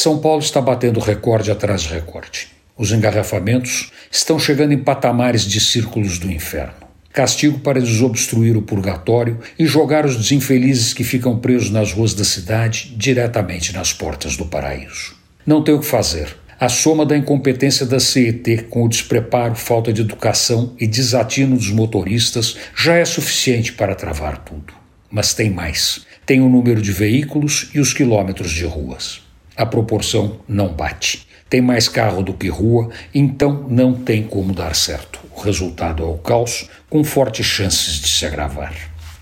São Paulo está batendo recorde atrás de recorde. Os engarrafamentos estão chegando em patamares de círculos do inferno. Castigo para desobstruir o purgatório e jogar os desinfelizes que ficam presos nas ruas da cidade diretamente nas portas do paraíso. Não tem o que fazer. A soma da incompetência da CET com o despreparo, falta de educação e desatino dos motoristas já é suficiente para travar tudo. Mas tem mais. Tem o número de veículos e os quilômetros de ruas. A proporção não bate. Tem mais carro do que rua, então não tem como dar certo. O resultado é o caos, com fortes chances de se agravar.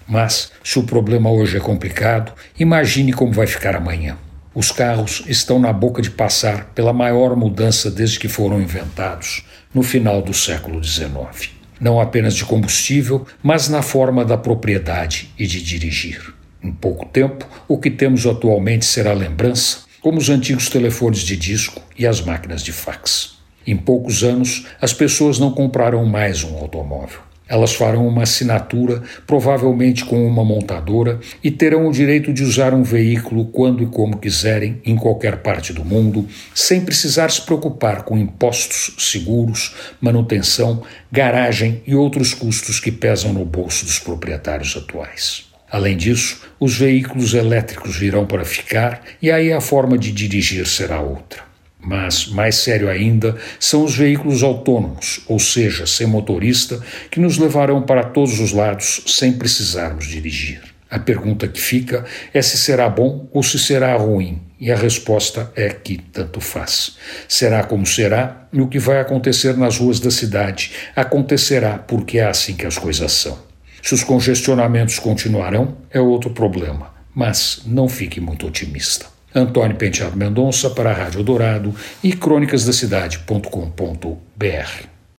Mas, se o problema hoje é complicado, imagine como vai ficar amanhã. Os carros estão na boca de passar pela maior mudança desde que foram inventados, no final do século XIX. Não apenas de combustível, mas na forma da propriedade e de dirigir. Em pouco tempo, o que temos atualmente será lembrança, como os antigos telefones de disco e as máquinas de fax. Em poucos anos, as pessoas não comprarão mais um automóvel. Elas farão uma assinatura, provavelmente com uma montadora, e terão o direito de usar um veículo quando e como quiserem, em qualquer parte do mundo, sem precisar se preocupar com impostos, seguros, manutenção, garagem e outros custos que pesam no bolso dos proprietários atuais. Além disso, os veículos elétricos virão para ficar e aí a forma de dirigir será outra. Mas, mais sério ainda, são os veículos autônomos, ou seja, sem motorista, que nos levarão para todos os lados sem precisarmos dirigir. A pergunta que fica é se será bom ou se será ruim, e a resposta é que tanto faz. Será como será, e o que vai acontecer nas ruas da cidade acontecerá porque é assim que as coisas são. Se os congestionamentos continuarão, é outro problema, mas não fique muito otimista. Antônio Penteado Mendonça para a Rádio Dourado e crônicasdacidade.com.br.